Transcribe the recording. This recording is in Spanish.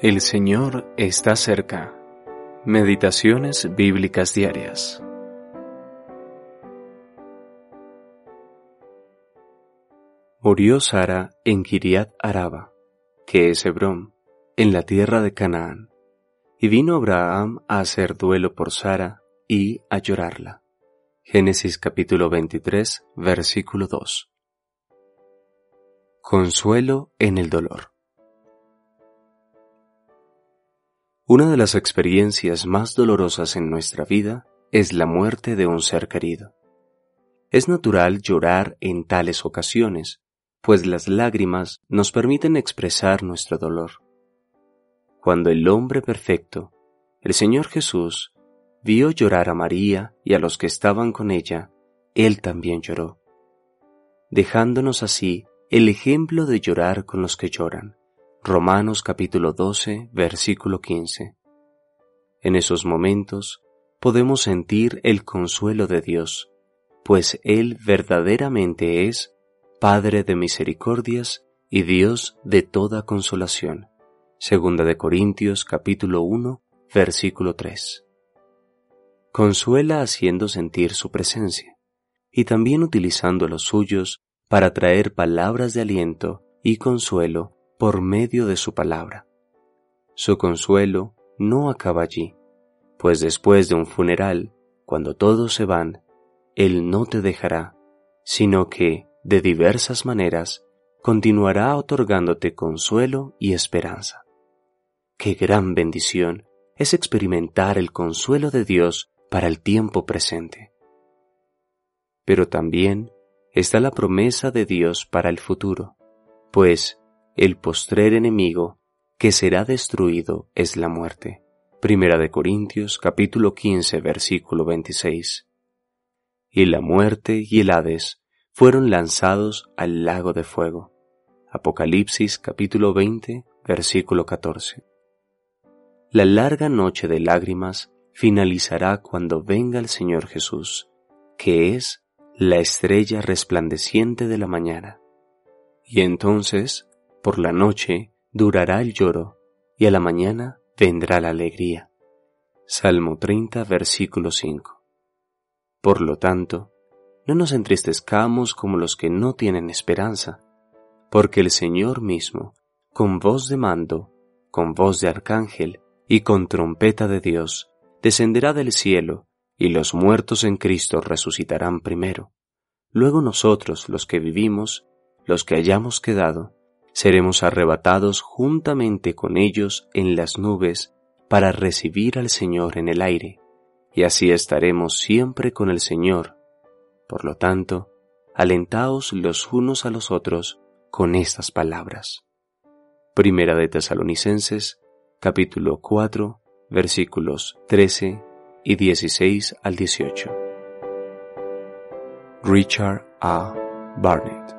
El Señor está cerca. Meditaciones bíblicas diarias. Murió Sara en Kiriat Araba, que es Hebrón, en la tierra de Canaán. Y vino Abraham a hacer duelo por Sara y a llorarla. Génesis capítulo 23, versículo 2. Consuelo en el dolor. Una de las experiencias más dolorosas en nuestra vida es la muerte de un ser querido. Es natural llorar en tales ocasiones, pues las lágrimas nos permiten expresar nuestro dolor. Cuando el hombre perfecto, el Señor Jesús, vio llorar a María y a los que estaban con ella, Él también lloró, dejándonos así el ejemplo de llorar con los que lloran. Romanos capítulo 12, versículo 15. En esos momentos podemos sentir el consuelo de Dios, pues Él verdaderamente es Padre de misericordias y Dios de toda consolación. Segunda de Corintios capítulo 1, versículo 3. Consuela haciendo sentir su presencia y también utilizando los suyos para traer palabras de aliento y consuelo por medio de su palabra. Su consuelo no acaba allí, pues después de un funeral, cuando todos se van, Él no te dejará, sino que, de diversas maneras, continuará otorgándote consuelo y esperanza. Qué gran bendición es experimentar el consuelo de Dios para el tiempo presente. Pero también está la promesa de Dios para el futuro, pues el postrer enemigo que será destruido es la muerte. Primera de Corintios capítulo 15 versículo 26. Y la muerte y el Hades fueron lanzados al lago de fuego. Apocalipsis capítulo 20 versículo 14. La larga noche de lágrimas finalizará cuando venga el Señor Jesús, que es la estrella resplandeciente de la mañana. Y entonces por la noche durará el lloro y a la mañana vendrá la alegría. Salmo 30, versículo 5. Por lo tanto, no nos entristezcamos como los que no tienen esperanza, porque el Señor mismo, con voz de mando, con voz de arcángel y con trompeta de Dios, descenderá del cielo, y los muertos en Cristo resucitarán primero. Luego nosotros, los que vivimos, los que hayamos quedado, seremos arrebatados juntamente con ellos en las nubes para recibir al Señor en el aire, y así estaremos siempre con el Señor. Por lo tanto, alentaos los unos a los otros con estas palabras. Primera de Tesalonicenses, capítulo 4, versículos 13 y 16 al 18. Richard A. Barnett